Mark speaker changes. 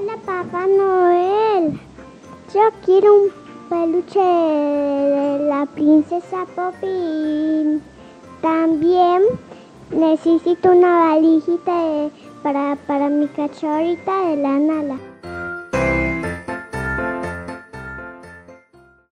Speaker 1: Hola Papá Noel, yo quiero un peluche de la princesa Poppy. También necesito una valijita para, para mi cachorrita de la Nala.